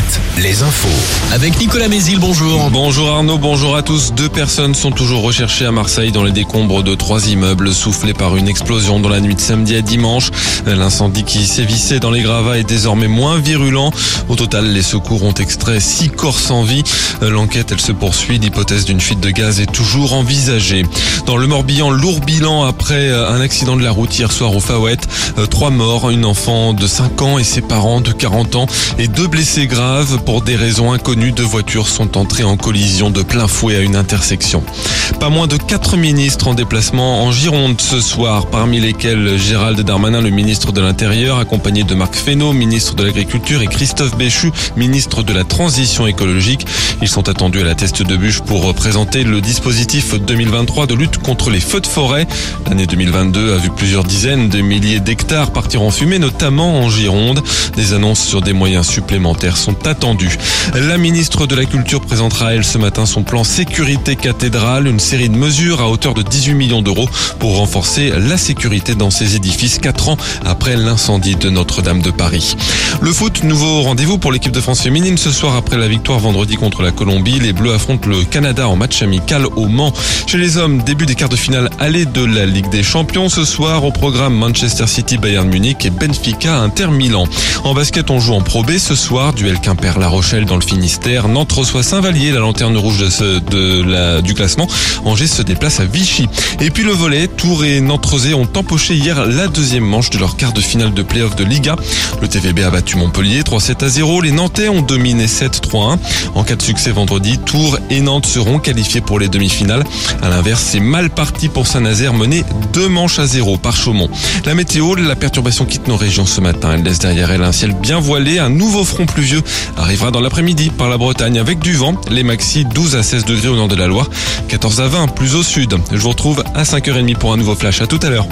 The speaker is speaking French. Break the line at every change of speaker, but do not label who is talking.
7, les infos.
Avec Nicolas Mézil, bonjour.
Bonjour Arnaud, bonjour à tous. Deux personnes sont toujours recherchées à Marseille dans les décombres de trois immeubles soufflés par une explosion dans la nuit de samedi à dimanche. L'incendie qui sévissait dans les gravats est désormais moins virulent. Au total, les secours ont extrait six corps sans vie. L'enquête, elle se poursuit. L'hypothèse d'une fuite de gaz est toujours envisagée. Dans le Morbihan, lourd bilan après un accident de la route hier soir au Fawet. Trois morts, une enfant de 5 ans et ses parents de 40 ans et deux blessés graves pour des raisons inconnues. Deux voitures sont entrées en collision de plein fouet à une intersection. Pas moins de quatre ministres en déplacement en Gironde ce soir, parmi lesquels Gérald Darmanin, le ministre de l'Intérieur, accompagné de Marc Fesneau, ministre de l'Agriculture, et Christophe Béchu, ministre de la Transition écologique. Ils sont attendus à la teste de bûche pour présenter le dispositif 2023 de lutte contre les feux de forêt. L'année 2022 a vu plusieurs dizaines de milliers d'hectares partir en fumée, notamment en Gironde. Des annonces sur des moyens supplémentaires sont attendus. La ministre de la Culture présentera elle ce matin son plan sécurité cathédrale, une série de mesures à hauteur de 18 millions d'euros pour renforcer la sécurité dans ces édifices quatre ans après l'incendie de Notre-Dame de Paris. Le foot, nouveau rendez-vous pour l'équipe de France féminine ce soir après la victoire vendredi contre la Colombie. Les Bleus affrontent le Canada en match amical au Mans. Chez les hommes, début des quarts de finale aller de la Ligue des Champions ce soir au programme Manchester City Bayern Munich et Benfica Inter Milan. En basket, on joue en Pro B ce soir, duel Quimper-La Rochelle dans le Finistère. Nantes reçoit Saint-Vallier, la lanterne rouge de, la, du classement. Angers se déplace à Vichy. Et puis le volet, Tours et nantes ont empoché hier la deuxième manche de leur quart de finale de playoff de Liga. Le TVB a battu Montpellier 3-7 à 0. Les Nantais ont dominé 7-3-1. En cas de succès vendredi, Tours et Nantes seront qualifiés pour les demi-finales. À l'inverse, c'est mal parti pour Saint-Nazaire mené deux manches à zéro par Chaumont. La météo, la perturbation quitte nos régions ce matin. Elle laisse derrière elle un ciel bien voilé. Un nouveau front pluvieux arrivera dans l'après-midi par la Bretagne avec du vent. Les maxi 12 à 16 degrés au nord de la Loire, 14 à 20 plus au sud. Je vous retrouve à 5h30 pour un nouveau flash. À tout à l'heure.